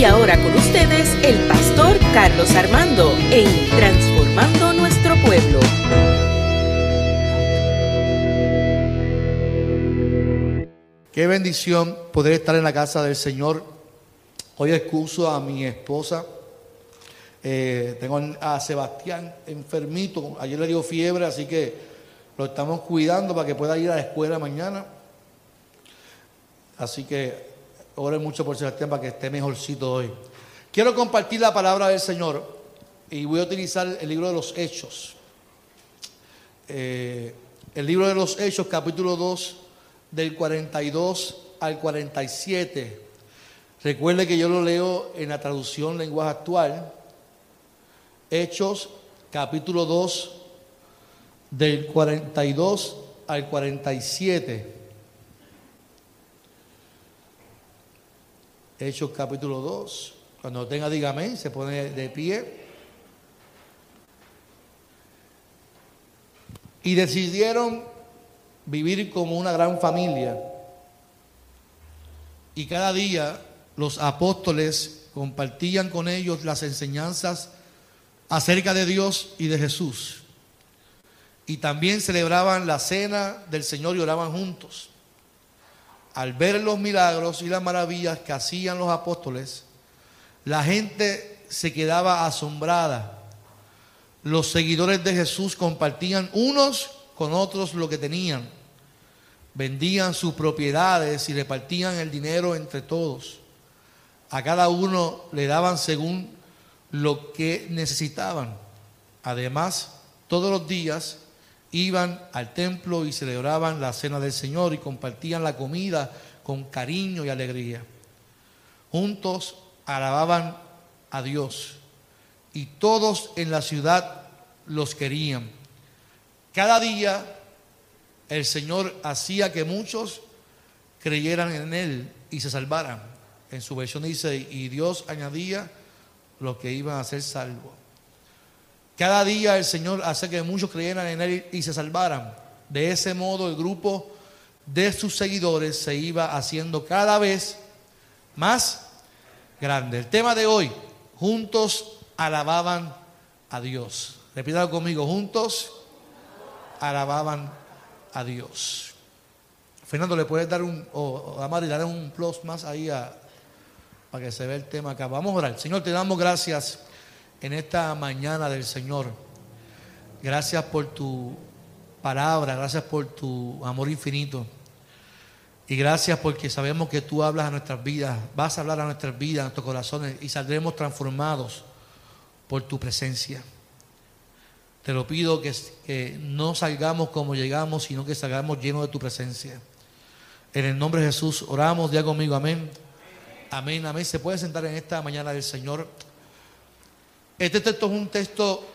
Y ahora con ustedes el pastor Carlos Armando en Transformando Nuestro Pueblo. Qué bendición poder estar en la casa del Señor. Hoy excuso a mi esposa. Eh, tengo a Sebastián enfermito. Ayer le dio fiebre, así que lo estamos cuidando para que pueda ir a la escuela mañana. Así que oren mucho por Sebastián para que esté mejorcito hoy. Quiero compartir la palabra del Señor y voy a utilizar el libro de los Hechos. Eh, el libro de los Hechos, capítulo 2 del 42 al 47. Recuerde que yo lo leo en la traducción lenguaje actual. Hechos capítulo 2 del 42 al 47. Hechos capítulo 2. Cuando tenga, dígame, se pone de pie. Y decidieron vivir como una gran familia. Y cada día los apóstoles compartían con ellos las enseñanzas acerca de Dios y de Jesús. Y también celebraban la cena del Señor y oraban juntos. Al ver los milagros y las maravillas que hacían los apóstoles, la gente se quedaba asombrada. Los seguidores de Jesús compartían unos con otros lo que tenían. Vendían sus propiedades y repartían el dinero entre todos. A cada uno le daban según lo que necesitaban. Además, todos los días iban al templo y celebraban la cena del Señor y compartían la comida con cariño y alegría. Juntos alababan a Dios y todos en la ciudad los querían. Cada día el Señor hacía que muchos creyeran en Él y se salvaran. En su versión dice, y Dios añadía los que iban a ser salvos. Cada día el Señor hace que muchos creyeran en Él y se salvaran. De ese modo el grupo de sus seguidores se iba haciendo cada vez más grande. El tema de hoy, juntos alababan a Dios. Repítalo conmigo, juntos alababan a Dios. Fernando, ¿le puedes dar un, o, o darle un plus más ahí a, para que se vea el tema acá? Vamos a orar. Señor, te damos gracias en esta mañana del Señor. Gracias por tu palabra, gracias por tu amor infinito. Y gracias porque sabemos que tú hablas a nuestras vidas, vas a hablar a nuestras vidas, a nuestros corazones y saldremos transformados por tu presencia. Te lo pido que, no salgamos como llegamos, sino que salgamos llenos de tu presencia. En el nombre de Jesús oramos, ya conmigo, amén. Amén, amén. Se puede sentar en esta mañana del Señor. Este texto es un texto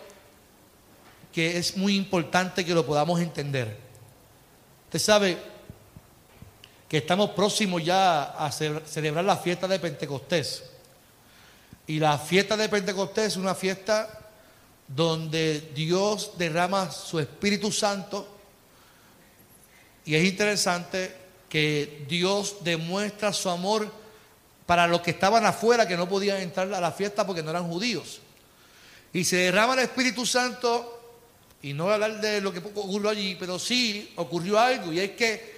que es muy importante que lo podamos entender. Usted sabe que estamos próximos ya a celebrar la fiesta de Pentecostés. Y la fiesta de Pentecostés es una fiesta donde Dios derrama su Espíritu Santo y es interesante que Dios demuestra su amor para los que estaban afuera que no podían entrar a la fiesta porque no eran judíos. Y se derrama el Espíritu Santo, y no voy a hablar de lo que ocurrió allí, pero sí ocurrió algo, y es que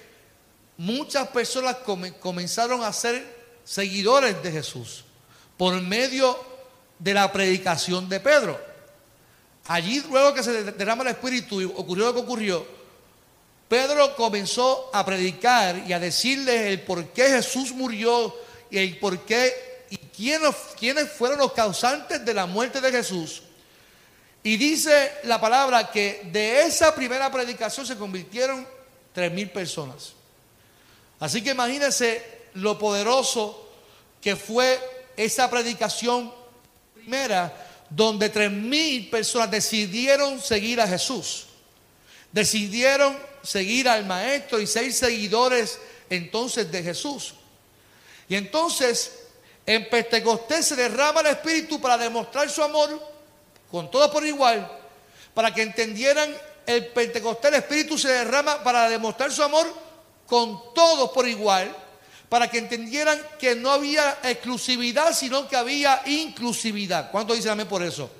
muchas personas comenzaron a ser seguidores de Jesús por medio de la predicación de Pedro. Allí luego que se derrama el Espíritu y ocurrió lo que ocurrió, Pedro comenzó a predicar y a decirles el por qué Jesús murió y el por qué y quiénes, fueron los causantes de la muerte de Jesús. Y dice la palabra que de esa primera predicación se convirtieron tres mil personas. Así que imagínense lo poderoso que fue esa predicación primera donde tres mil personas decidieron seguir a Jesús. Decidieron seguir al Maestro y ser seguidores entonces de Jesús. Y entonces en Pentecostés se derrama el Espíritu para demostrar su amor con todos por igual, para que entendieran el Pentecostés, el Espíritu se derrama para demostrar su amor con todos por igual, para que entendieran que no había exclusividad, sino que había inclusividad. ¿Cuánto dicen amén por eso?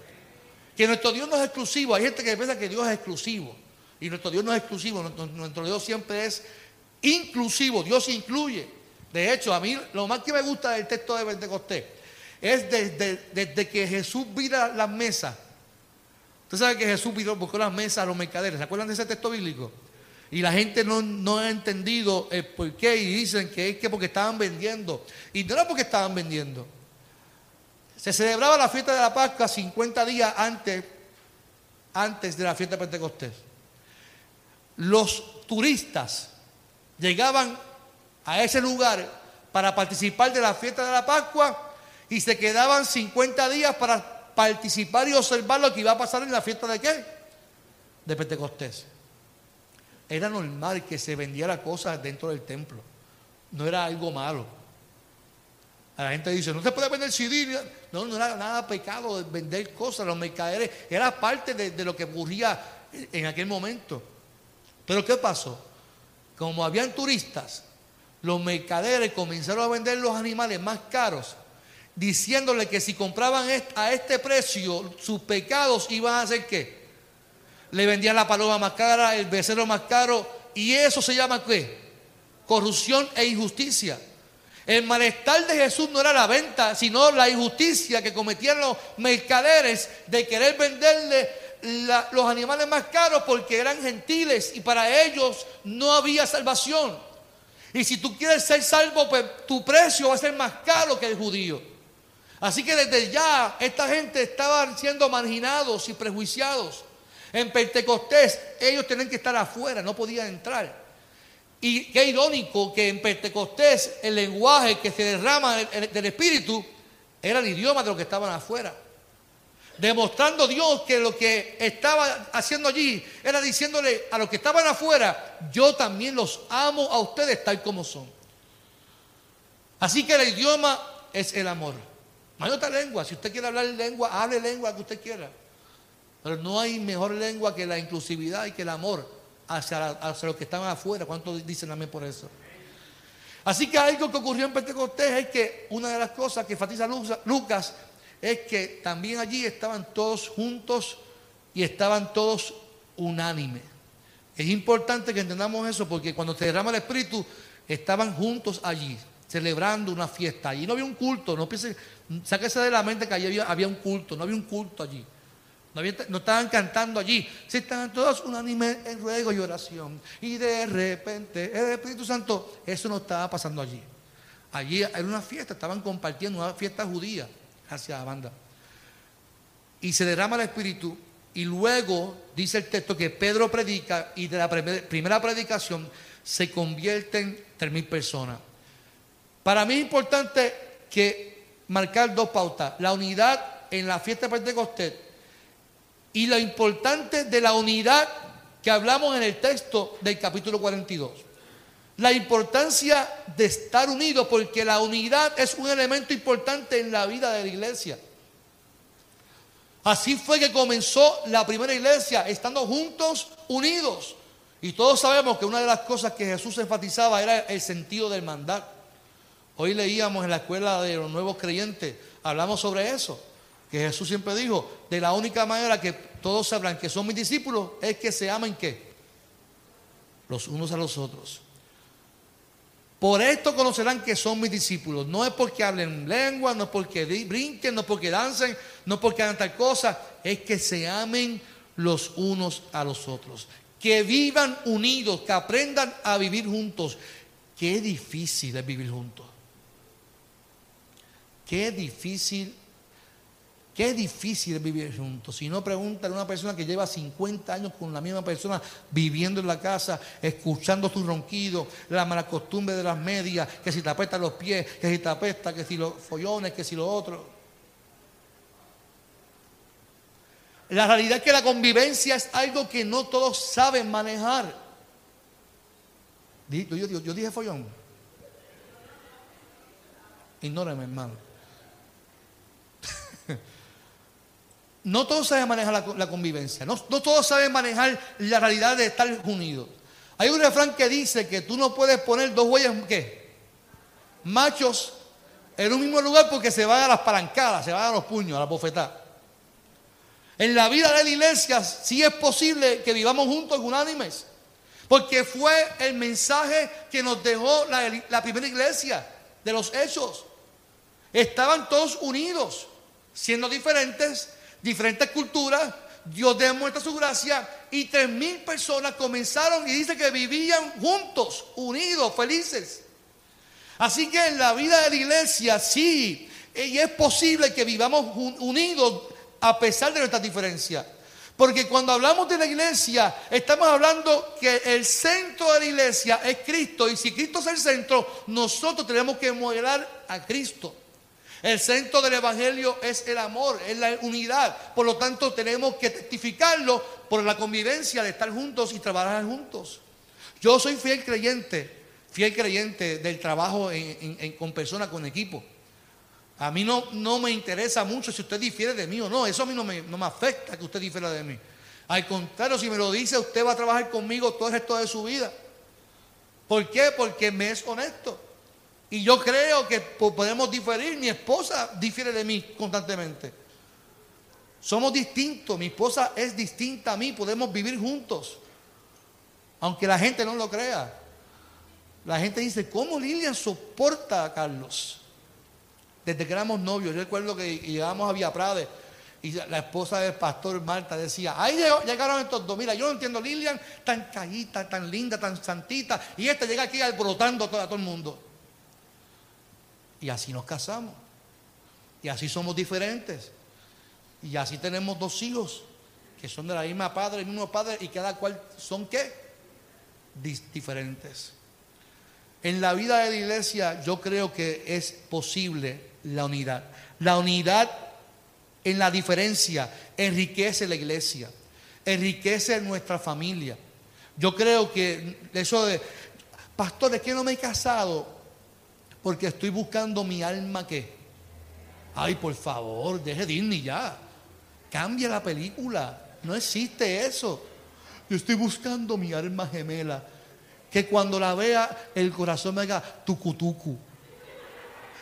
Que nuestro Dios no es exclusivo. Hay gente que piensa que Dios es exclusivo. Y nuestro Dios no es exclusivo. Nuestro, Dios siempre es inclusivo. Dios incluye. De hecho, a mí lo más que me gusta del texto de Pentecostés es desde, que Jesús vira las mesas. Usted sabe que Jesús buscó las mesas a los mercaderes. ¿Se acuerdan de ese texto bíblico? Y la gente no, ha entendido el por qué y dicen que es que porque estaban vendiendo. Y no era porque estaban vendiendo. Se celebraba la fiesta de la Pascua 50 días antes, antes de la fiesta de Pentecostés. Los turistas llegaban a ese lugar para participar de la fiesta de la Pascua y se quedaban 50 días para participar y observar lo que iba a pasar en la fiesta de qué? De Pentecostés. Era normal que se vendiera cosas dentro del templo. No era algo malo. La gente dice, no se puede vender CD. No, no era nada pecado vender cosas. Los mercaderes era parte de, de lo que ocurría en aquel momento. Pero ¿qué pasó? Como habían turistas, los mercaderes comenzaron a vender los animales más caros, diciéndole que si compraban a este precio, sus pecados iban a hacer qué? le vendían la paloma más cara, el becerro más caro, y eso se llama qué? Corrupción e injusticia. El malestar de Jesús no era la venta, sino la injusticia que cometían los mercaderes de querer venderle los animales más caros porque eran gentiles y para ellos no había salvación. Y si tú quieres ser salvo, pues tu precio va a ser más caro que el judío. Así que desde ya esta gente estaba siendo marginados y prejuiciados. En Pentecostés ellos tenían que estar afuera, no podían entrar. Y qué irónico que en Pentecostés el lenguaje que se derrama del Espíritu era el idioma de los que estaban afuera. Demostrando Dios que lo que estaba haciendo allí era diciéndole a los que estaban afuera, yo también los amo a ustedes tal como son. Así que el idioma es el amor. No hay otra lengua. Si usted quiere hablar lengua, hable lengua que usted quiera. Pero no hay mejor lengua que la inclusividad y que el amor hacia, hacia los que están afuera. ¿Cuántos dicen amén por eso? Así que algo que ocurrió en Pentecostés es que una de las cosas que enfatiza Lucas es que también allí estaban todos juntos y estaban todos unánimes. Es importante que entendamos eso porque cuando se derrama el Espíritu estaban juntos allí, celebrando una fiesta. Allí no había un culto, no piense, sáquese de la mente que allí había un culto, no había un culto allí. No, estaban cantando allí. Si estaban todos unánimes en ruego y oración. Y de repente el Espíritu Santo, eso no estaba pasando allí. Allí era una fiesta, estaban compartiendo una fiesta judía hacia la banda. Y se derrama el Espíritu. Y luego dice el texto que Pedro predica y de la primera predicación se convierten tres mil personas. Para mí es importante que marcar dos pautas. La unidad en la fiesta de Pentecostés y lo importante de la unidad que hablamos en el texto del capítulo 42. La importancia de estar unidos, porque la unidad es un elemento importante en la vida de la iglesia. Así fue que comenzó la primera iglesia, estando juntos, unidos. Y todos sabemos que una de las cosas que Jesús enfatizaba era el sentido del mandato. Hoy leíamos en la escuela de los nuevos creyentes, hablamos sobre eso que Jesús siempre dijo, de la única manera que todos sabrán que son mis discípulos es que se amen qué? Los unos a los otros. Por esto conocerán que son mis discípulos. No es porque hablen lengua, no es porque brinquen, no es porque dancen, no es porque hagan tal cosa. Es que se amen los unos a los otros. Que vivan unidos, que aprendan a vivir juntos. Qué difícil es vivir juntos. Qué difícil Qué difícil vivir juntos. Si no, pregúntale a una persona que lleva 50 años con la misma persona viviendo en la casa, escuchando sus ronquidos, la mala costumbre de las medias, que si te apestan los pies, que si te apesta, que si los follones, que si lo otro. La realidad es que la convivencia es algo que no todos saben manejar. Yo, yo dije follón. Ignórame, hermano. No todos saben manejar la, convivencia, no, todos saben manejar la realidad de estar unidos. Hay un refrán que dice que tú no puedes poner dos huellas, machos en un mismo lugar porque se van a las palancadas, se van a los puños, a la bofetada. En la vida de la iglesia sí es posible que vivamos juntos unánimes. Porque fue el mensaje que nos dejó la, primera iglesia de los hechos. Estaban todos unidos, siendo diferentes, diferentes culturas. Dios demuestra su gracia y tres mil personas comenzaron y dice que vivían juntos, unidos, felices. Así que en la vida de la iglesia sí, y es posible que vivamos unidos a pesar de nuestras diferencias. Porque cuando hablamos de la iglesia, estamos hablando que el centro de la iglesia es Cristo. Y si Cristo es el centro, nosotros tenemos que modelar a Cristo. El centro del Evangelio es el amor, es la unidad. Por lo tanto, tenemos que testificarlo por la convivencia de estar juntos y trabajar juntos. Yo soy fiel creyente, fiel creyente del trabajo con personas, con equipo. A mí no, no me interesa mucho si usted difiere de mí o no. Eso a mí no me, no me afecta que usted difiera de mí. Al contrario, si me lo dice, usted va a trabajar conmigo todo el resto de su vida. ¿Por qué? Porque me es honesto. Y yo creo que podemos diferir. Mi esposa difiere de mí constantemente. Somos distintos. Mi esposa es distinta a mí. Podemos vivir juntos. Aunque la gente no lo crea. La gente dice, ¿cómo Lilian soporta a Carlos? desde que éramos novios. Yo recuerdo que llegamos a Vía Prade y la esposa del pastor Marta decía, ahí llegaron estos dos, mira, yo no entiendo Lilian, tan callita, tan linda, tan santita, y este llega aquí alborotando a todo el mundo. Y así nos casamos. Y así somos diferentes. Y así tenemos dos hijos que son de la misma padre, el mismo padre, y cada cual son qué? diferentes. En la vida de la iglesia yo creo que es posible la unidad. La unidad en la diferencia enriquece la iglesia, enriquece nuestra familia. Yo creo que eso de, pastor, es que no me he casado porque estoy buscando mi alma que, ay, por favor, deje Disney ya, cambia la película, no existe eso. Yo estoy buscando mi alma gemela, que cuando la vea el corazón me haga tucutucu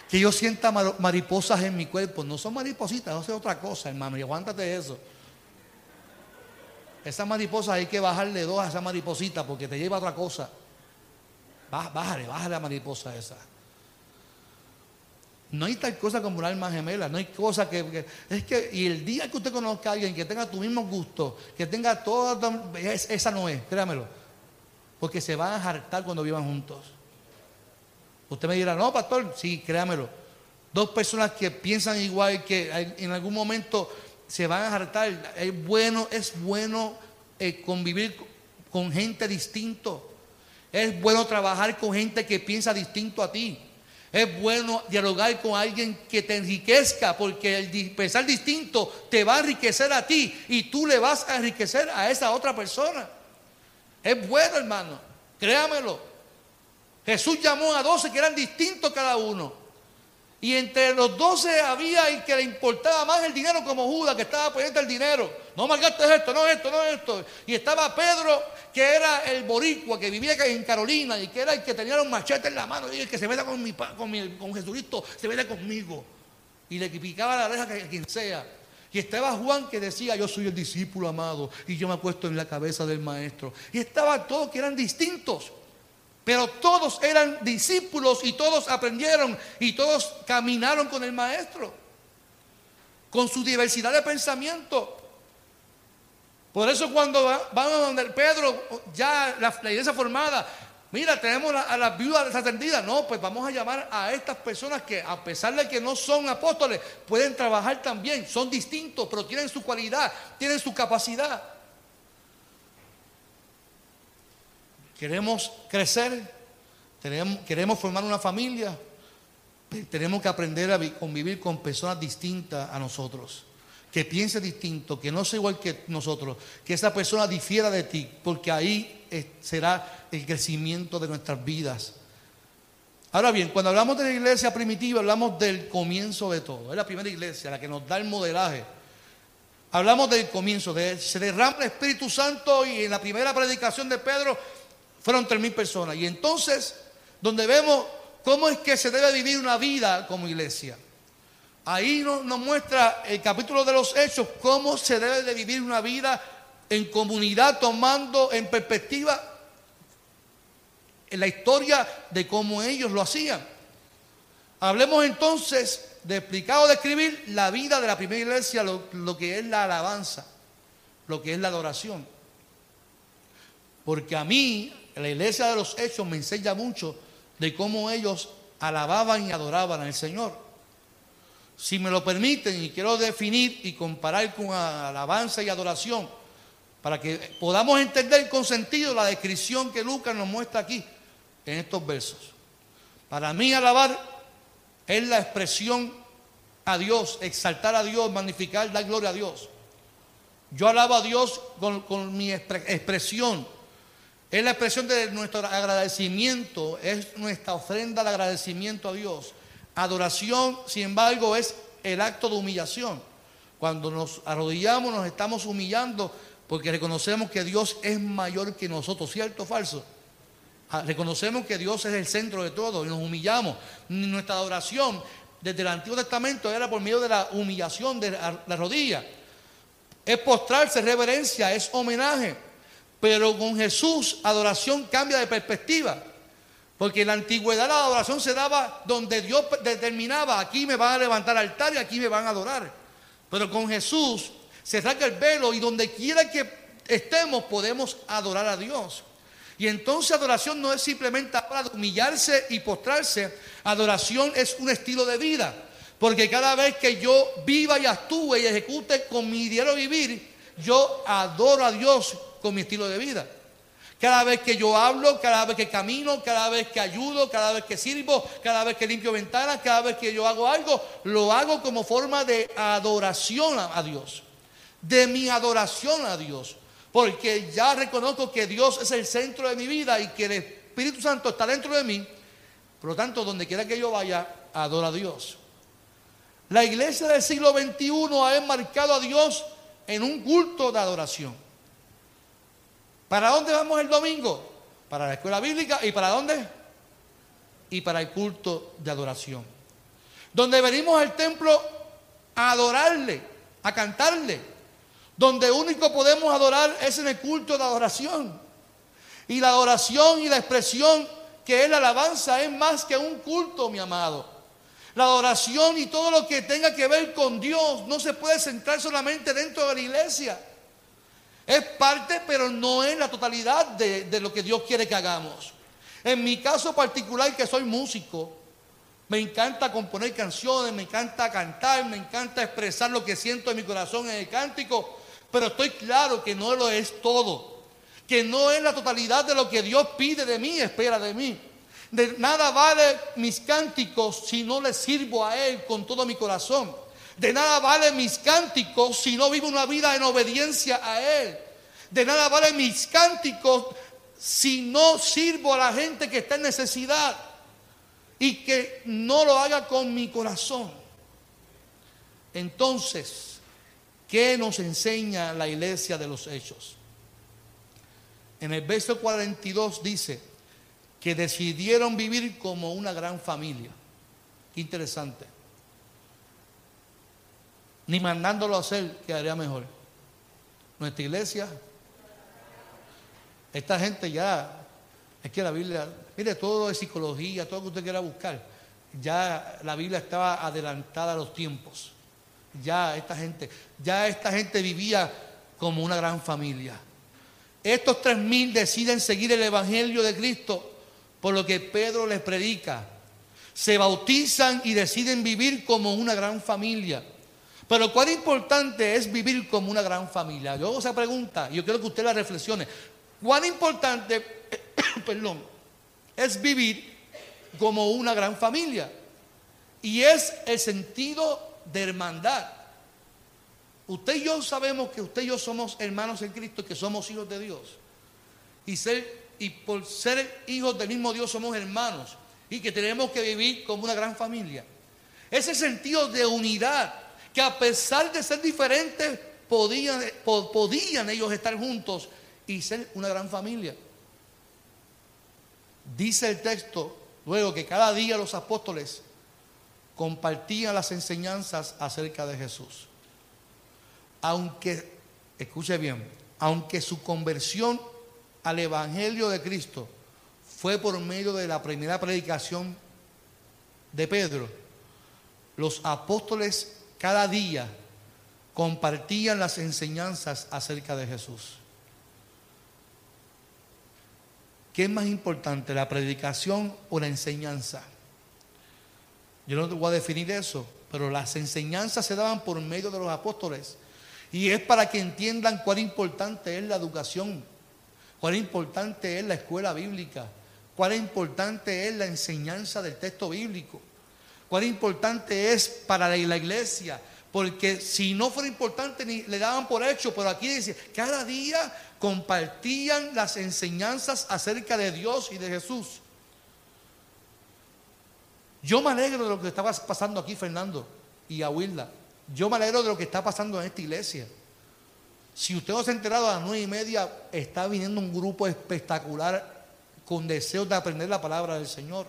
que yo sienta mariposas en mi cuerpo. No son maripositas, no es otra cosa, hermano. Y aguántate eso. Esa mariposa hay que bajarle dos a esa mariposita porque te lleva a otra cosa. Bájale, bájale la mariposa esa. No hay tal cosa como un alma gemela, no hay cosa que, Es que, y el día que usted conozca a alguien que tenga tu mismo gusto, que tenga toda. Esa no es, créamelo. Porque se van a hartar cuando vivan juntos. Usted me dirá, no, pastor, sí, créamelo. Dos personas que piensan igual, que en algún momento se van a hartar. Es bueno, es bueno eh, convivir con gente distinto. Es bueno trabajar con gente que piensa distinto a ti. Es bueno dialogar con alguien que te enriquezca, porque el pensar distinto te va a enriquecer a ti y tú le vas a enriquecer a esa otra persona. Es bueno, hermano, créamelo. Jesús llamó a doce que eran distintos cada uno. Y entre los doce había el que le importaba más el dinero como Judas, que estaba pendiente del dinero. No malgastes esto, no esto, no esto. Y estaba Pedro, que era el boricua, que vivía en Carolina y que era el que tenía los machetes en la mano. Y el que se meta con, mi, con, con Jesucristo, se meta conmigo. Y le picaba la oreja a quien sea. Y estaba Juan que decía, yo soy el discípulo amado y yo me acuesto en la cabeza del maestro. Y estaba todos que eran distintos. Pero todos eran discípulos y todos aprendieron y todos caminaron con el maestro, con su diversidad de pensamiento. Por eso cuando van a donde Pedro, ya la, iglesia formada, mira, tenemos a las viudas desatendidas. No, pues vamos a llamar a estas personas que a pesar de que no son apóstoles, pueden trabajar también, son distintos, pero tienen su cualidad, tienen su capacidad. Queremos crecer, queremos formar una familia, tenemos que aprender a convivir con personas distintas a nosotros, que piense distinto, que no sea igual que nosotros, que esa persona difiera de ti, porque ahí será el crecimiento de nuestras vidas. Ahora bien, cuando hablamos de la iglesia primitiva, hablamos del comienzo de todo. Es la primera iglesia, la que nos da el modelaje. Hablamos del comienzo, de, se derrama el Espíritu Santo y en la primera predicación de Pedro fueron tres mil personas. Y entonces, donde vemos cómo es que se debe vivir una vida como iglesia. Ahí nos, muestra el capítulo de los hechos cómo se debe de vivir una vida en comunidad tomando en perspectiva la historia de cómo ellos lo hacían. Hablemos entonces de explicar o describir la vida de la primera iglesia, lo que es la alabanza, lo que es la adoración. Porque a mí, la iglesia de los hechos me enseña mucho de cómo ellos alababan y adoraban al Señor. Si me lo permiten, y quiero definir y comparar con alabanza y adoración, para que podamos entender con sentido la descripción que Lucas nos muestra aquí en estos versos. Para mí alabar es la expresión a Dios, exaltar a Dios, magnificar, dar gloria a Dios. Yo alabo a Dios con, mi expresión. Es la expresión de nuestro agradecimiento, es nuestra ofrenda de agradecimiento a Dios. Adoración, sin embargo, es el acto de humillación. Cuando nos arrodillamos, nos estamos humillando porque reconocemos que Dios es mayor que nosotros, ¿cierto o falso? Ah, reconocemos que Dios es el centro de todo y nos humillamos. Nuestra adoración desde el Antiguo Testamento era por medio de la humillación de la rodilla. Es postrarse, reverencia, es homenaje. Pero con Jesús adoración cambia de perspectiva. Porque en la antigüedad la adoración se daba donde Dios determinaba, aquí me van a levantar altar y aquí me van a adorar. Pero con Jesús se saca el velo y donde quiera que estemos podemos adorar a Dios. Y entonces adoración no es simplemente para humillarse y postrarse, adoración es un estilo de vida. Porque cada vez que yo viva y actúe y ejecute con mi diario vivir, yo adoro a Dios con mi estilo de vida. Cada vez que yo hablo, cada vez que camino, cada vez que ayudo, cada vez que sirvo, cada vez que limpio ventanas, cada vez que yo hago algo, lo hago como forma de adoración a Dios. De mi adoración a Dios porque ya reconozco que Dios es el centro de mi vida y que el Espíritu Santo está dentro de mí. Por lo tanto, donde quiera que yo vaya, adoro a Dios. La iglesia del siglo XXI ha enmarcado a Dios en un culto de adoración. ¿Para dónde vamos el domingo? Para la escuela bíblica. ¿Y para dónde? Y para el culto de adoración. Donde venimos al templo a adorarle, a cantarle, donde único podemos adorar es en el culto de adoración. Y la adoración y la expresión que es la alabanza es más que un culto, mi amado. La adoración y todo lo que tenga que ver con Dios no se puede centrar solamente dentro de la iglesia. Es parte, pero no es la totalidad de, de lo que Dios quiere que hagamos. En mi caso particular, que soy músico, me encanta componer canciones, me encanta cantar, me encanta expresar lo que siento en mi corazón en el cántico. Pero estoy claro que no lo es todo. Que no es la totalidad de lo que Dios pide de mí, espera de mí. De nada vale mis cánticos si no le sirvo a Él con todo mi corazón. De nada vale mis cánticos si no vivo una vida en obediencia a Él. De nada vale mis cánticos si no sirvo a la gente que está en necesidad y que no lo haga con mi corazón. Entonces, ¿Qué nos enseña la iglesia de los hechos? En el verso 42 dice que decidieron vivir como una gran familia. interesante. Ni mandándolo a hacer quedaría mejor. Nuestra iglesia, esta gente ya, es que la Biblia, mire, todo de psicología, todo lo que usted quiera buscar, ya la Biblia estaba adelantada a los tiempos. Ya esta gente, ya esta gente vivía como una gran familia. Estos tres mil deciden seguir el Evangelio de Cristo por lo que Pedro les predica. Se bautizan y deciden vivir como una gran familia. Pero cuán importante es vivir como una gran familia. Yo hago esa pregunta, y yo quiero que usted la reflexione. ¿Cuán importante, perdón, es vivir como una gran familia? Y es el sentido de hermandad. Usted y yo sabemos que usted y yo somos hermanos en Cristo, que somos hijos de Dios. Y, ser, y por ser hijos del mismo Dios somos hermanos y que tenemos que vivir como una gran familia. Ese sentido de unidad, que a pesar de ser diferentes, podían, podían ellos estar juntos y ser una gran familia. Dice el texto Luego que cada día los apóstoles compartían las enseñanzas acerca de Jesús. Aunque, escuche bien, aunque su conversión al Evangelio de Cristo fue por medio de la primera predicación de Pedro, los apóstoles cada día compartían las enseñanzas acerca de Jesús. ¿Qué es más importante, la predicación o la enseñanza? Yo no te voy a definir eso, pero las enseñanzas se daban por medio de los apóstoles. Y es para que entiendan cuán importante es la educación, cuán importante es la escuela bíblica, cuán importante es la enseñanza del texto bíblico, cuán importante es para la iglesia, porque si no fuera importante ni le daban por hecho, pero aquí dice, cada día compartían las enseñanzas acerca de Dios y de Jesús. Yo me alegro de lo que estaba pasando aquí, Fernando y Aguilda. Yo me alegro de lo que está pasando en esta iglesia. Si usted no se ha enterado a las nueve y media, está viniendo un grupo espectacular con deseos de aprender la palabra del Señor.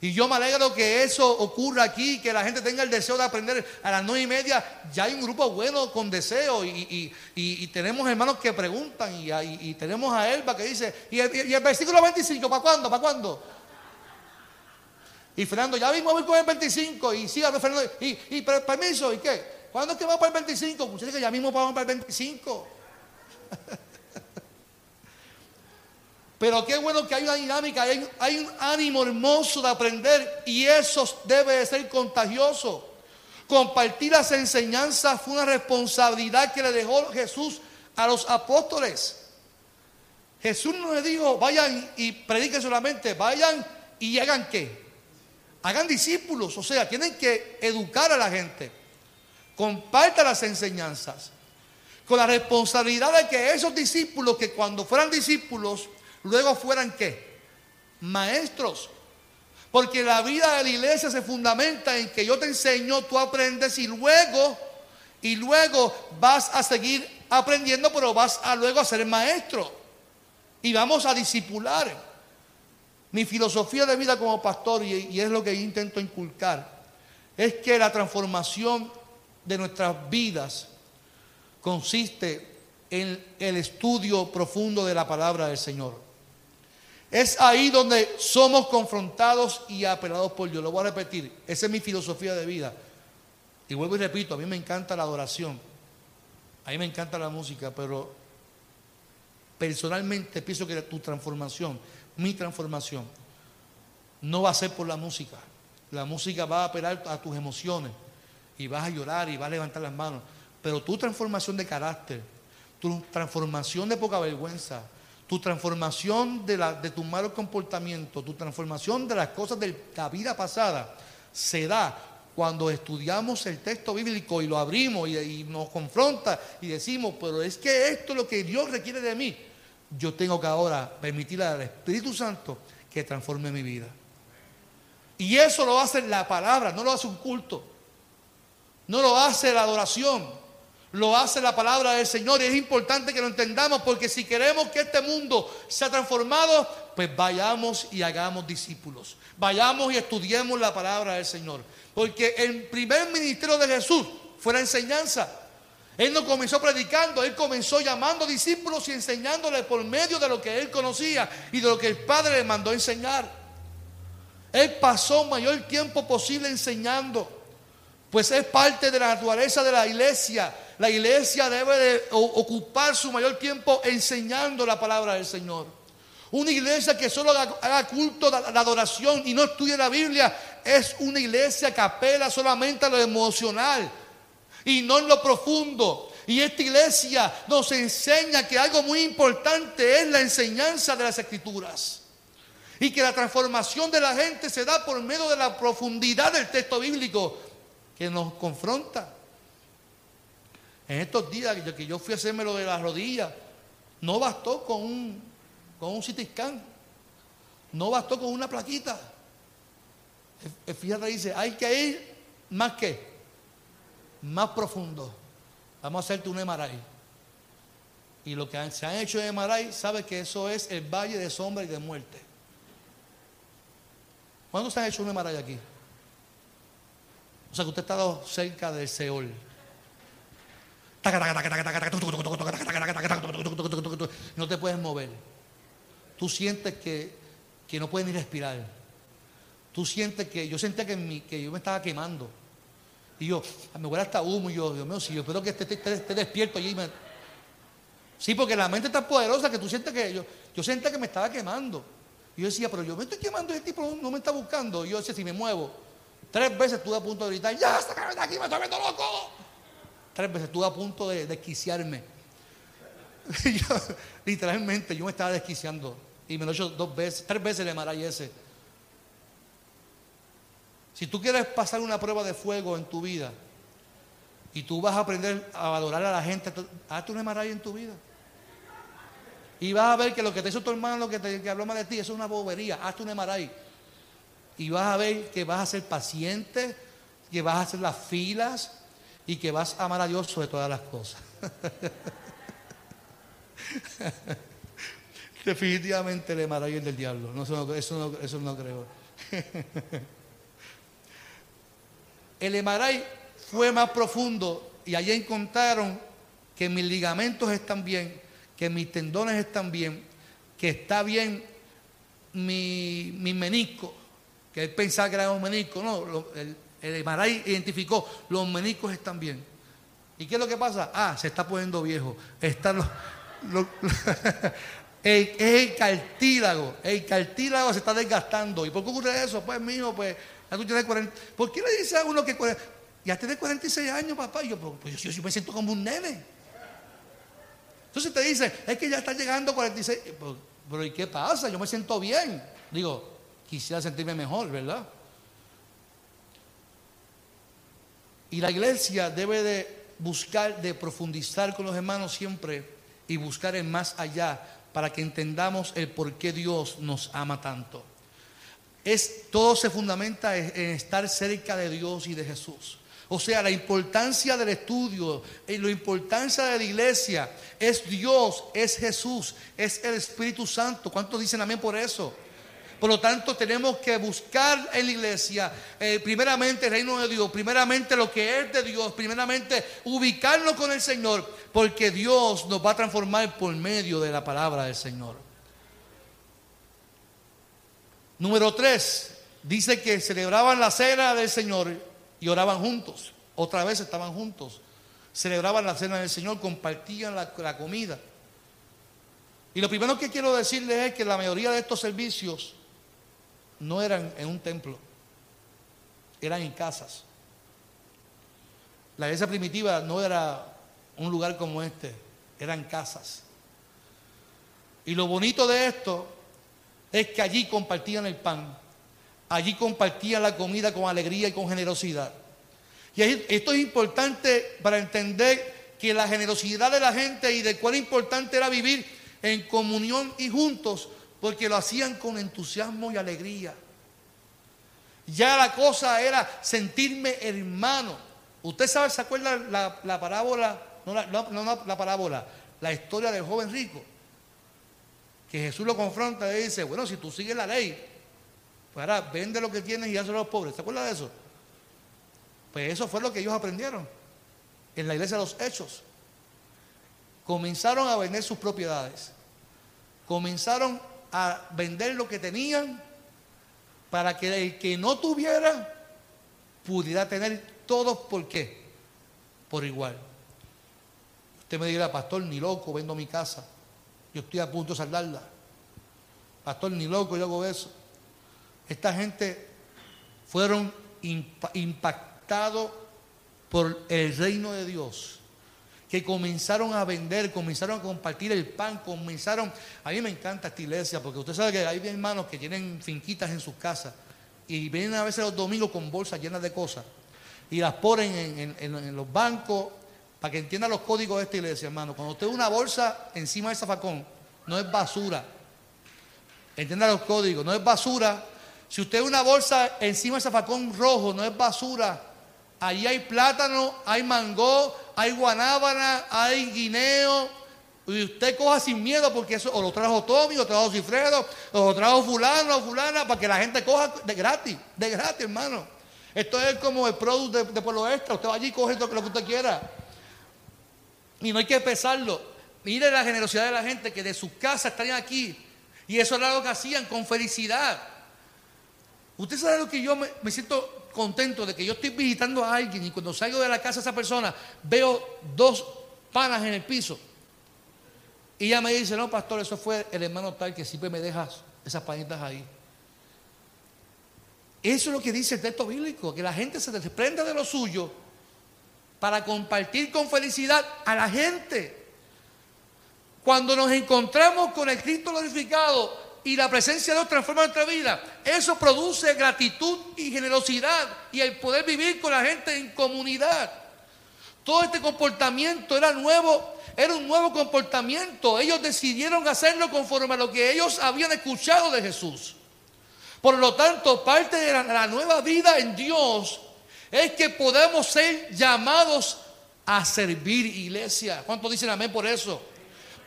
Y yo me alegro que eso ocurra aquí, que la gente tenga el deseo de aprender a las nueve y media. Ya hay un grupo bueno con deseo y, tenemos hermanos que preguntan y, tenemos a Elba que dice, ¿y el, versículo 25 para cuándo? ¿Para cuándo? Y Fernando, ya vimos a con el 25 y siga Fernando, y, permiso, ¿y qué? ¿Cuándo es que vamos para el 25? Muchachos, que ya mismo vamos para el 25. Pero qué bueno que hay una dinámica, hay, un ánimo hermoso de aprender y eso debe de ser contagioso. Compartir las enseñanzas fue una responsabilidad que le dejó Jesús a los apóstoles. Jesús no le dijo, vayan y prediquen solamente, vayan y hagan qué. Hagan discípulos, o sea, tienen que educar a la gente. Compartan las enseñanzas. Con la responsabilidad de que esos discípulos, que cuando fueran discípulos, luego fueran qué? Maestros. Porque la vida de la iglesia se fundamenta en que yo te enseño, tú aprendes y luego, y luego vas a seguir aprendiendo, pero vas a luego a ser maestro. Y vamos a discipular. Mi filosofía de vida como pastor, y, y es lo que intento inculcar, es que la transformación de nuestras vidas consiste en el estudio profundo de la palabra del Señor. Es ahí donde somos confrontados y apelados por Dios. Lo voy a repetir. Esa es mi filosofía de vida. Y vuelvo y repito, a mí me encanta la adoración. A mí me encanta la música, pero personalmente pienso que tu transformación, mi transformación, no va a ser por la música. La música va a apelar a tus emociones y vas a llorar y vas a levantar las manos. Pero tu transformación de carácter, tu transformación de poca vergüenza, tu transformación de, la, de tu malo comportamiento, tu transformación de las cosas de la vida pasada, se da cuando estudiamos el texto bíblico y lo abrimos y, nos confronta y decimos, pero es que esto es lo que Dios requiere de mí. Yo tengo que ahora permitirle al Espíritu Santo que transforme mi vida. Y eso lo hace la palabra, no lo hace un culto. No lo hace la adoración lo hace la palabra del Señor y es importante que lo entendamos porque si queremos que este mundo sea transformado, pues vayamos y hagamos discípulos. Vayamos y estudiemos la palabra del Señor. Porque el primer ministerio de Jesús fue la enseñanza. Él no comenzó predicando, él comenzó llamando discípulos y enseñándoles por medio de lo que él conocía y de lo que el Padre le mandó enseñar. Él pasó mayor tiempo posible enseñando, pues es parte de la naturaleza de la iglesia la iglesia debe de ocupar su mayor tiempo enseñando la palabra del Señor. Una iglesia que solo haga culto de la adoración y no estudie la Biblia es una iglesia que apela solamente a lo emocional y no en lo profundo. Y esta iglesia nos enseña que algo muy importante es la enseñanza de las escrituras. Y que la transformación de la gente se da por medio de la profundidad del texto bíblico que nos confronta. En estos días que yo fui a hacerme lo de las rodillas, no bastó con un, con un no bastó con una plaquita. Fíjate, dice, hay que ir más que, más profundo. Vamos a hacerte un MRI. Y lo que se han hecho en MRI, sabe que eso es el valle de sombra y de muerte. ¿Cuándo se ha hecho un Emaray aquí? O sea que usted ha estado cerca del Seol. No te puedes mover. Tú sientes que, que no puedes ni respirar. Tú sientes que yo sentía que, que yo me estaba quemando. Y yo, me huele hasta humo. Y yo, Dios mío, si yo espero que esté, esté, despierto allí. Me... Sí, porque la mente es tan poderosa que tú sientes que yo, yo sentía que me estaba quemando. Y yo decía, pero yo me estoy quemando, ese tipo no, me está buscando. Y yo decía, si me muevo, tres veces estuve a punto de gritar, ya, sácame de aquí, me estoy viendo loco. Tres veces estuve a punto de desquiciarme. literalmente, yo me estaba desquiciando. Y me lo he hecho dos veces, tres veces el Emaray ese. Si tú quieres pasar una prueba de fuego en tu vida y tú vas a aprender a valorar a la gente, hazte un Emaray en tu vida. Y vas a ver que lo que te hizo tu hermano, que, te, habló mal de ti, eso es una bobería. Hazte un emaray. Y vas a ver que vas a ser paciente, que vas a hacer las filas y que vas a amar a Dios sobre todas las cosas. Definitivamente emaray es del diablo. Eso no creo. el emaray fue más profundo y allí encontraron que mis ligamentos están bien que mis tendones están bien, que está bien mi, mi menisco, que él pensaba que era un menisco, no, el, el Maray identificó, los meniscos están bien. ¿Y qué es lo que pasa? Ah, se está poniendo viejo. Está lo, el, es el cartílago. El cartílago se está desgastando. ¿Y por qué ocurre eso? Pues, mío, pues, ya tú tienes 40. ¿Por qué le dice a uno que ya tiene 46 años, papá? Y yo, pues, pues yo, yo me siento como un nene. Entonces te dice, es que ya está llegando 46. Pero, ¿y qué pasa? Yo me siento bien. Digo, quisiera sentirme mejor, ¿verdad? Y la iglesia debe de buscar, de profundizar con los hermanos siempre y buscar el más allá para que entendamos el por qué Dios nos ama tanto. Es, todo se fundamenta en estar cerca de Dios y de Jesús. O sea, la importancia del estudio, la importancia de la iglesia es Dios, es Jesús, es el Espíritu Santo. ¿Cuántos dicen amén por eso? Por lo tanto, tenemos que buscar en la iglesia, eh, primeramente el reino de Dios, primeramente lo que es de Dios, primeramente ubicarnos con el Señor, porque Dios nos va a transformar por medio de la palabra del Señor. Número tres, dice que celebraban la cena del Señor y oraban juntos. Otra vez estaban juntos. Celebraban la cena del Señor, compartían la, comida. Y lo primero que quiero decirles es que la mayoría de estos servicios no eran en un templo, eran en casas. La iglesia primitiva no era un lugar como este, eran casas. Y lo bonito de esto es que allí compartían el pan, Allí compartían la comida con alegría y con generosidad. Y esto es importante para entender que la generosidad de la gente y de cuán importante era vivir en comunión y juntos, porque lo hacían con entusiasmo y alegría. Ya la cosa era sentirme hermano. Usted sabe, ¿se acuerda la, parábola? No la, no la parábola, la historia del joven rico. Que Jesús lo confronta y dice, bueno, si tú sigues la ley, para vende lo que tienes y hazlo a los pobres. ¿Se acuerda de eso? Pues eso fue lo que ellos aprendieron en la iglesia de los hechos. Comenzaron a vender sus propiedades. Comenzaron a vender lo que tenían para que el que no tuviera pudiera tener todos por qué? Por igual. Usted me dirá, pastor, ni loco, vendo mi casa. Yo estoy a punto de saldarla. Pastor, ni loco, yo hago eso. Esta gente fueron impactados por el reino de Dios, que comenzaron a vender, comenzaron a compartir el pan, comenzaron... A mí me encanta esta iglesia, porque usted sabe que hay hermanos que tienen finquitas en sus casas y vienen a veces los domingos con bolsas llenas de cosas y las ponen en, los bancos para que entiendan los códigos de esta iglesia, hermano. Cuando usted una bolsa encima del zafacón, no es basura. Entienda los códigos, no es basura, si usted una bolsa encima del zafacón rojo, no es basura. Allí hay plátano, hay mango, hay guanábana, hay guineo Y usted coja sin miedo porque eso o lo trajo Tommy, o lo trajo Cifredo, o lo trajo fulano o fulana para que la gente coja de gratis, de gratis, hermano. Esto es como el producto de, Pueblo Extra. Usted va allí y coge lo, que usted quiera. Y no hay que pesarlo. Mire la generosidad de la gente que de sus casas estarían aquí. Y eso era lo que hacían con felicidad. Usted sabe lo que yo me siento contento de que yo estoy visitando a alguien y cuando salgo de la casa de esa persona veo dos panas en el piso. Y ella me dice, no, pastor, eso fue el hermano tal que siempre me dejas esas panitas ahí. Eso es lo que dice el texto bíblico, que la gente se desprenda de lo suyo para compartir con felicidad a la gente. Cuando nos encontramos con el Cristo glorificado y la presencia de Dios transforma nuestra vida, eso produce gratitud y generosidad y el poder vivir con la gente en comunidad. Todo este comportamiento era nuevo era un nuevo comportamiento. Ellos decidieron hacerlo conforme a lo que ellos habían escuchado de Jesús. Por lo tanto, parte de la, nueva vida en Dios es que podemos ser llamados a servir iglesia. ¿Cuántos dicen amén por eso?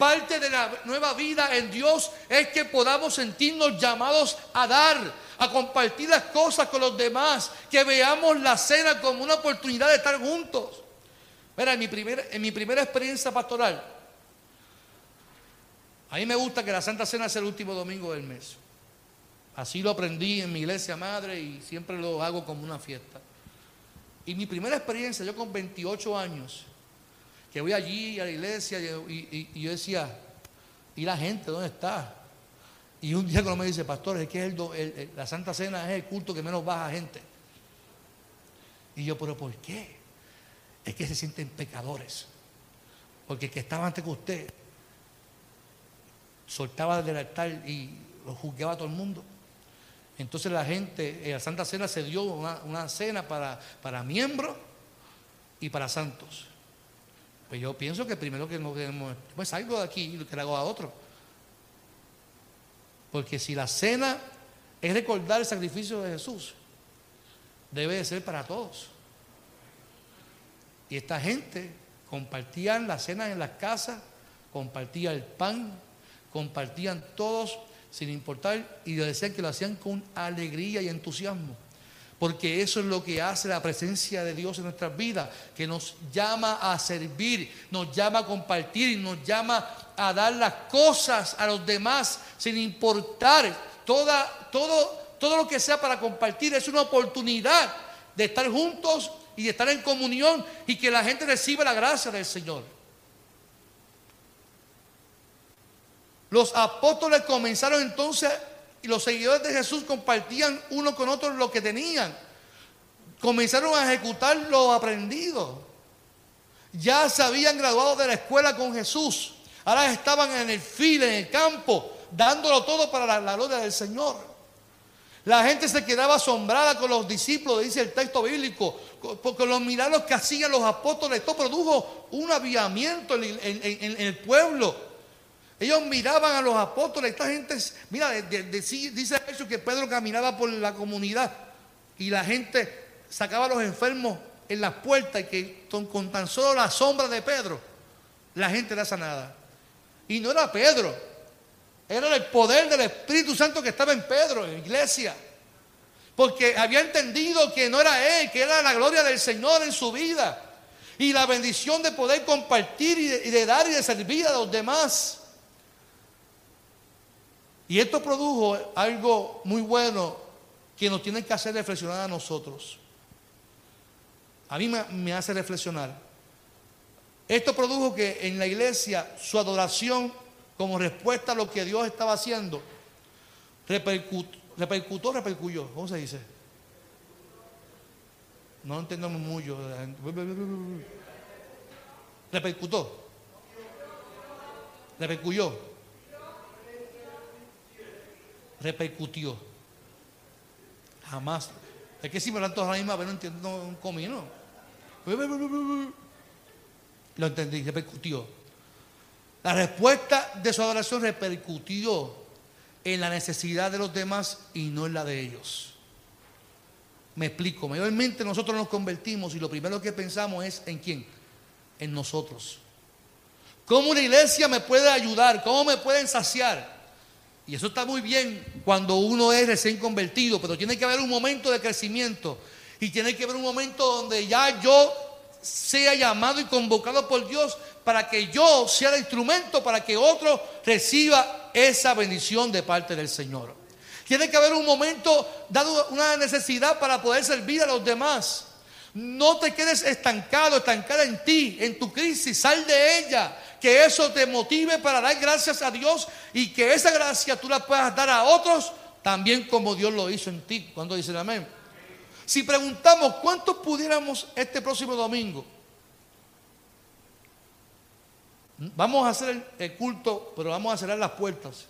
Parte de la nueva vida en Dios es que podamos sentirnos llamados a dar, a compartir las cosas con los demás, que veamos la cena como una oportunidad de estar juntos. Mira, en mi, primera, en mi primera experiencia pastoral, a mí me gusta que la Santa Cena sea el último domingo del mes. Así lo aprendí en mi iglesia madre y siempre lo hago como una fiesta. Y mi primera experiencia, yo con 28 años, que voy allí a la iglesia y, yo decía, ¿y la gente dónde está? Y un día cuando me dice, pastor, es que el, la Santa Cena es el culto que menos baja gente. Y yo, pero ¿por qué? es que se sienten pecadores. Porque el que estaba antes que usted soltaba del altar y lo juzgaba a todo el mundo. Entonces la gente, en la Santa Cena se dio una, cena para, para, miembros y para santos. Pues yo pienso que primero que no pues salgo de aquí y que le hago a otro. Porque si la cena es recordar el sacrificio de Jesús, debe de ser para todos. Y esta gente compartían las cenas en las casas, compartían el pan, compartían todos sin importar y decían que lo hacían con alegría y entusiasmo. Porque eso es lo que hace la presencia de Dios en nuestras vidas, que nos llama a servir, nos llama a compartir y nos llama a dar las cosas a los demás sin importar todo, todo lo que sea para compartir. Es una oportunidad de estar juntos y estar en comunión y que la gente reciba la gracia del Señor. Los apóstoles comenzaron entonces y los seguidores de Jesús compartían uno con otro lo que tenían. Comenzaron a ejecutar lo aprendido. Ya se habían graduado de la escuela con Jesús. Ahora estaban en el fil, en el campo, dándolo todo para la gloria del Señor. La gente se quedaba asombrada con los discípulos, dice el texto bíblico, porque los milagros que hacían los apóstoles. Esto produjo un aviamiento en, el pueblo. Ellos miraban a los apóstoles, esta gente, mira, dice eso que Pedro caminaba por la comunidad y la gente sacaba a los enfermos en las puertas y que con, tan solo la sombra de Pedro, la gente era sanada. Y no era Pedro, era el poder del Espíritu Santo que estaba en Pedro, en la iglesia. Porque había entendido que no era él, que era la gloria del Señor en su vida. Y la bendición de poder compartir y de, dar y de servir a los demás. Y esto produjo algo muy bueno que nos tiene que hacer reflexionar a nosotros. A mí me, hace reflexionar. Esto produjo que en la iglesia su adoración como respuesta a lo que Dios estaba haciendo, repercutó, repercuyó. ¿Cómo se dice? No entendemos mucho. Repercutó. Repercuyó. Repercutió. Jamás. Es que si me lo todos a la misma vez no entiendo un comino. Lo entendí, repercutió. La respuesta de su adoración repercutió en la necesidad de los demás y no en la de ellos. Me explico, mayormente nosotros nos convertimos y lo primero que pensamos es en quién, en nosotros. ¿Cómo una iglesia me puede ayudar? ¿Cómo me pueden saciar? Y eso está muy bien cuando uno es recién convertido, pero tiene que haber un momento de crecimiento y tiene que haber un momento donde ya yo sea llamado y convocado por Dios para que yo sea el instrumento para que otro reciba esa bendición de parte del Señor. Tiene que haber un momento dado una necesidad para poder servir a los demás. No te quedes estancado, estancada en ti, en tu crisis, sal de ella. Que eso te motive para dar gracias a Dios y que esa gracia tú la puedas dar a otros también como Dios lo hizo en ti. Cuando dicen amén. Si preguntamos cuántos pudiéramos este próximo domingo, vamos a hacer el, culto, pero vamos a cerrar las puertas.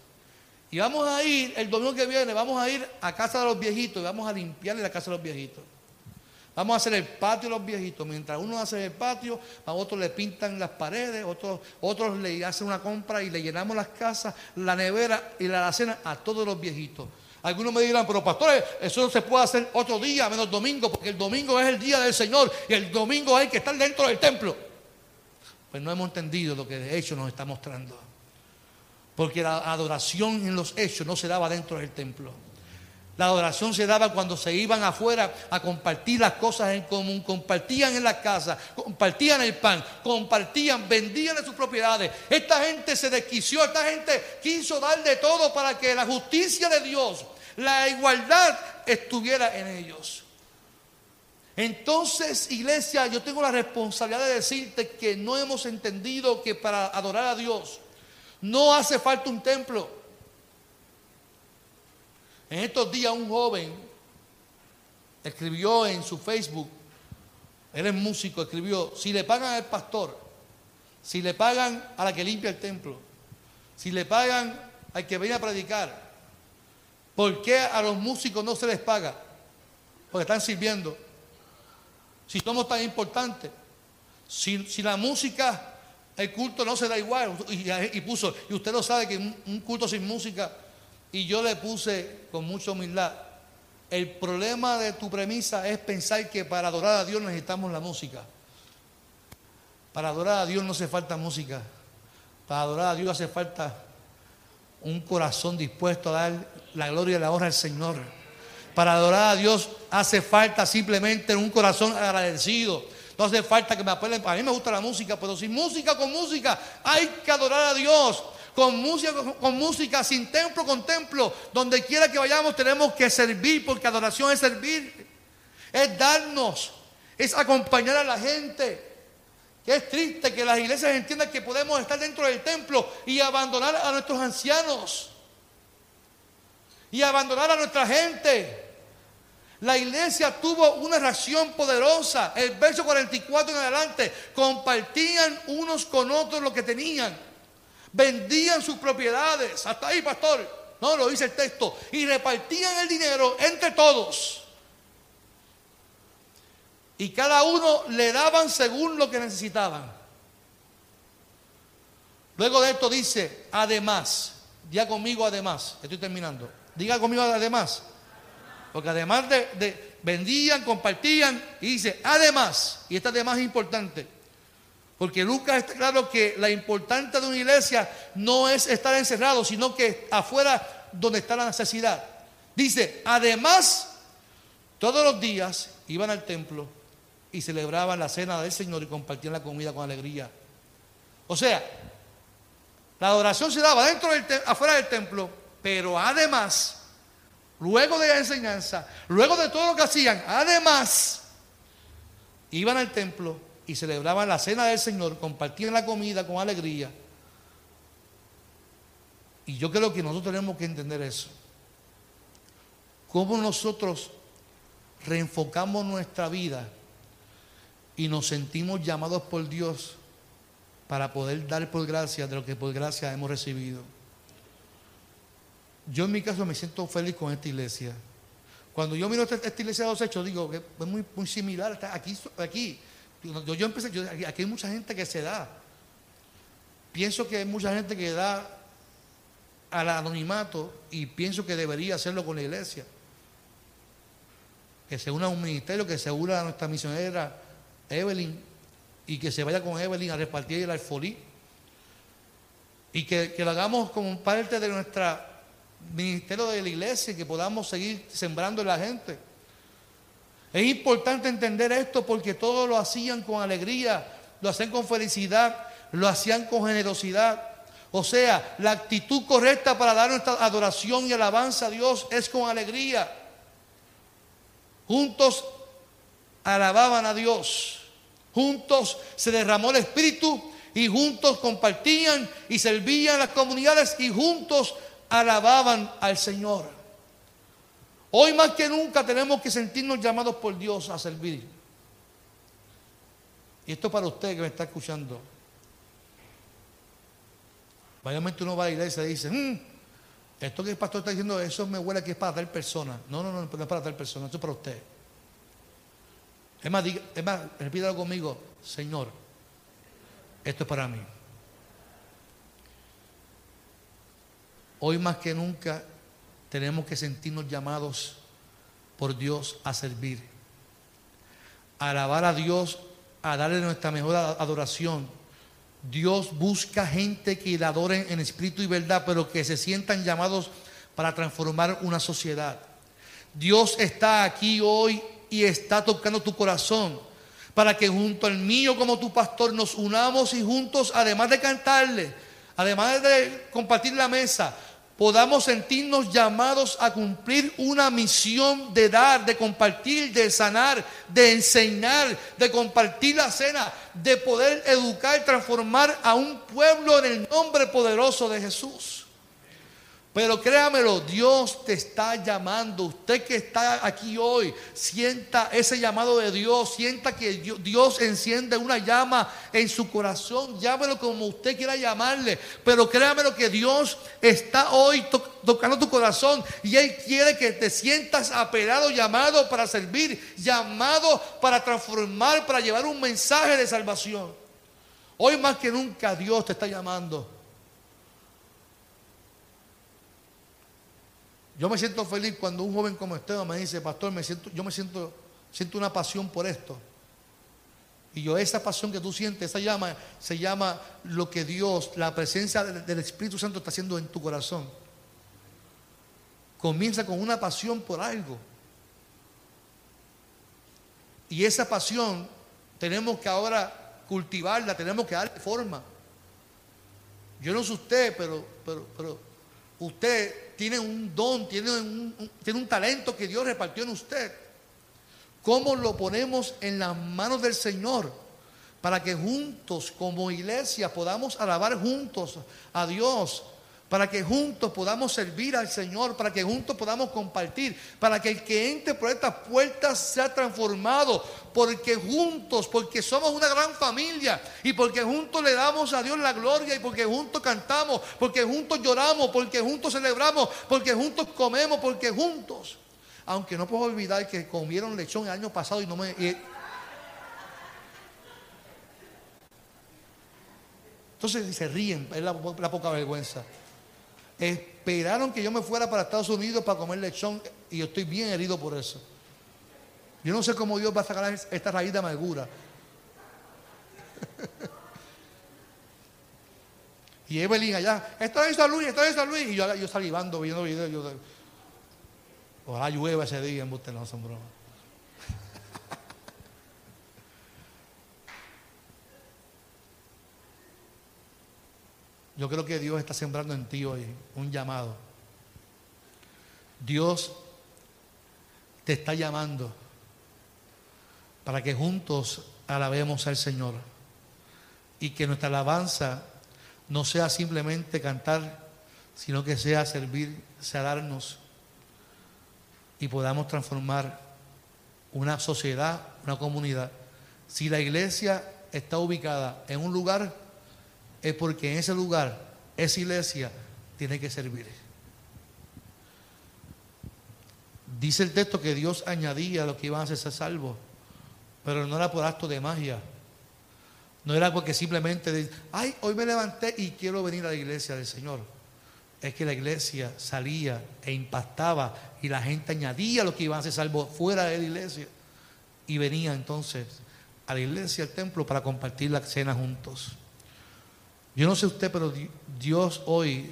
Y vamos a ir, el domingo que viene, vamos a ir a casa de los viejitos y vamos a limpiarle la casa de los viejitos. Vamos a hacer el patio los viejitos. Mientras uno hace el patio, a otros le pintan las paredes, otros, otros le hacen una compra y le llenamos las casas, la nevera y la alacena a todos los viejitos. Algunos me dirán, pero pastores, eso no se puede hacer otro día, menos domingo, porque el domingo es el día del Señor y el domingo hay que estar dentro del templo. Pues no hemos entendido lo que de hecho nos está mostrando. Porque la adoración en los hechos no se daba dentro del templo. La adoración se daba cuando se iban afuera a compartir las cosas en común, compartían en la casa, compartían el pan, compartían, vendían de sus propiedades. Esta gente se desquició, esta gente quiso dar de todo para que la justicia de Dios, la igualdad estuviera en ellos. Entonces, iglesia, yo tengo la responsabilidad de decirte que no hemos entendido que para adorar a Dios no hace falta un templo. En estos días un joven escribió en su Facebook, él es músico, escribió, si le pagan al pastor, si le pagan a la que limpia el templo, si le pagan al que viene a predicar, ¿por qué a los músicos no se les paga? Porque están sirviendo. Si somos tan importantes, si, la música, el culto no se da igual, y, puso, y usted lo sabe que un, culto sin música, y yo le puse con mucha humildad, el problema de tu premisa es pensar que para adorar a Dios necesitamos la música. Para adorar a Dios no hace falta música. Para adorar a Dios hace falta un corazón dispuesto a dar la gloria y la honra al Señor. Para adorar a Dios hace falta simplemente un corazón agradecido. No hace falta que me apelen. A mí me gusta la música, pero sin música, con música, hay que adorar a Dios. Con música, con, música, sin templo, con templo. Donde quiera que vayamos tenemos que servir, porque adoración es servir. Es darnos, es acompañar a la gente. Es triste que las iglesias entiendan que podemos estar dentro del templo y abandonar a nuestros ancianos y abandonar a nuestra gente. La iglesia tuvo una reacción poderosa. El verso 44 en adelante, compartían unos con otros lo que tenían. Vendían sus propiedades. Hasta ahí, pastor. No, lo dice el texto. Y repartían el dinero entre todos. Y cada uno le daban según lo que necesitaban. Luego de esto dice, además, ya conmigo además, estoy terminando. Diga conmigo además. Porque además de, vendían, compartían, y dice, además, y esta además es importante, porque Lucas está claro que la importancia de una iglesia no es estar encerrado, sino que afuera donde está la necesidad. Dice, además, todos los días iban al templo y celebraban la cena del Señor y compartían la comida con alegría. O sea, la adoración se daba dentro del afuera del templo, pero además, luego de la enseñanza, luego de todo lo que hacían, además, iban al templo y celebraban la cena del Señor, compartían la comida con alegría. Y yo creo que nosotros tenemos que entender eso. Cómo nosotros reenfocamos nuestra vida y nos sentimos llamados por Dios para poder dar por gracia de lo que por gracia hemos recibido. Yo en mi caso me siento feliz con esta iglesia. Cuando yo miro esta, iglesia de los hechos, digo que es muy, muy similar. Aquí, aquí, yo, yo empecé, aquí hay mucha gente que se da. Pienso que hay mucha gente que da al anonimato y pienso que debería hacerlo con la iglesia. Que se una a un ministerio, que se una a nuestra misionera Evelyn y que se vaya con Evelyn a repartir el alfolí y que, que lo hagamos como parte de nuestro ministerio de la iglesia y que podamos seguir sembrando en la gente. Es importante entender esto porque todos lo hacían con alegría, lo hacían con felicidad, lo hacían con generosidad. O sea, la actitud correcta para dar nuestra adoración y alabanza a Dios es con alegría. Juntos alababan a Dios. Juntos se derramó el Espíritu y juntos compartían y servían las comunidades y juntos alababan al Señor. Hoy más que nunca tenemos que sentirnos llamados por Dios a servir. Y esto para usted que me está escuchando. Vayamente uno va a la iglesia y dice, mm, esto que el pastor está diciendo, eso me huele que es para tal persona. No, no, no, no es para tal persona, esto es para usted. Es más, es más repítalo conmigo, Señor, esto es para mí. Hoy más que nunca tenemos que sentirnos llamados por Dios a servir, a alabar a Dios, a darle nuestra mejor adoración. Dios busca gente que le adoren en espíritu y verdad, pero que se sientan llamados para transformar una sociedad. Dios está aquí hoy y está tocando tu corazón para que junto al mío como tu pastor nos unamos y juntos, además de cantarle, además de compartir la mesa, podamos sentirnos llamados a cumplir una misión de dar, de compartir, de sanar, de enseñar, de compartir la cena, de poder educar, transformar a un pueblo en el nombre poderoso de Jesús. Pero créamelo, Dios te está llamando. Usted que está aquí hoy, sienta ese llamado de Dios, sienta que Dios enciende una llama en su corazón. Llámelo como usted quiera llamarle. Pero créamelo que Dios está hoy tocando tu corazón y Él quiere que te sientas apelado, llamado para servir, llamado para transformar, para llevar un mensaje de salvación. Hoy más que nunca Dios te está llamando. Yo me siento feliz cuando un joven como Esteban me dice, pastor, yo me siento, siento una pasión por esto. Y yo, esa pasión que tú sientes, esa llama, se llama lo que Dios, la presencia del Espíritu Santo está haciendo en tu corazón. Comienza con una pasión por algo. Y esa pasión tenemos que ahora cultivarla, tenemos que darle forma. Yo no sé usted, pero, pero, pero usted tiene un don, tiene un, tiene un talento que Dios repartió en usted. ¿Cómo lo ponemos en las manos del Señor? Para que juntos como iglesia podamos alabar juntos a Dios para que juntos podamos servir al Señor, para que juntos podamos compartir, para que el que entre por estas puertas sea transformado, porque juntos, porque somos una gran familia y porque juntos le damos a Dios la gloria y porque juntos cantamos, porque juntos lloramos, porque juntos celebramos, porque juntos comemos, porque juntos. Aunque no puedo olvidar que comieron lechón el año pasado y no me... entonces se ríen, es la poca vergüenza. Esperaron que yo me fuera para Estados Unidos para comer lechón y yo estoy bien herido por eso. Yo no sé cómo Dios va a sacar esta raíz de amargura. y Evelyn allá, está en San Luis, está en San Luis. Y yo, yo salivando, viendo videos. Yo, ojalá llueva ese día en Buster, no son bromas. Yo creo que Dios está sembrando en ti hoy un llamado. Dios te está llamando para que juntos alabemos al Señor y que nuestra alabanza no sea simplemente cantar, sino que sea servir, sea y podamos transformar una sociedad, una comunidad. Si la iglesia está ubicada en un lugar, es porque en ese lugar, esa iglesia tiene que servir. Dice el texto que Dios añadía a lo que iban a ser salvos, pero no era por acto de magia. No era porque simplemente, ay, hoy me levanté y quiero venir a la iglesia del Señor. Es que la iglesia salía e impactaba y la gente añadía lo que iban a ser salvos fuera de la iglesia. Y venía entonces a la iglesia, al templo, para compartir la cena juntos. Yo no sé usted, pero Dios hoy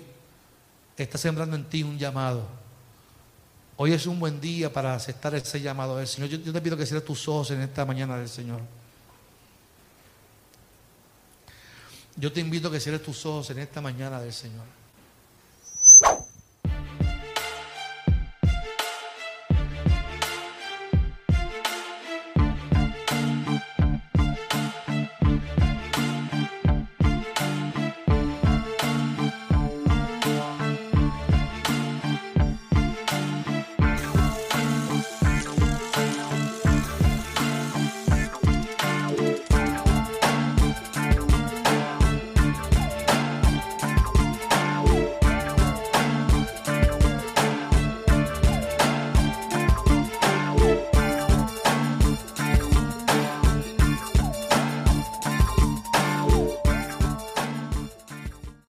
está sembrando en ti un llamado. Hoy es un buen día para aceptar ese llamado del Señor. Yo, te pido que cierres tus ojos en esta mañana del Señor. Yo te invito a que cierres tus ojos en esta mañana del Señor.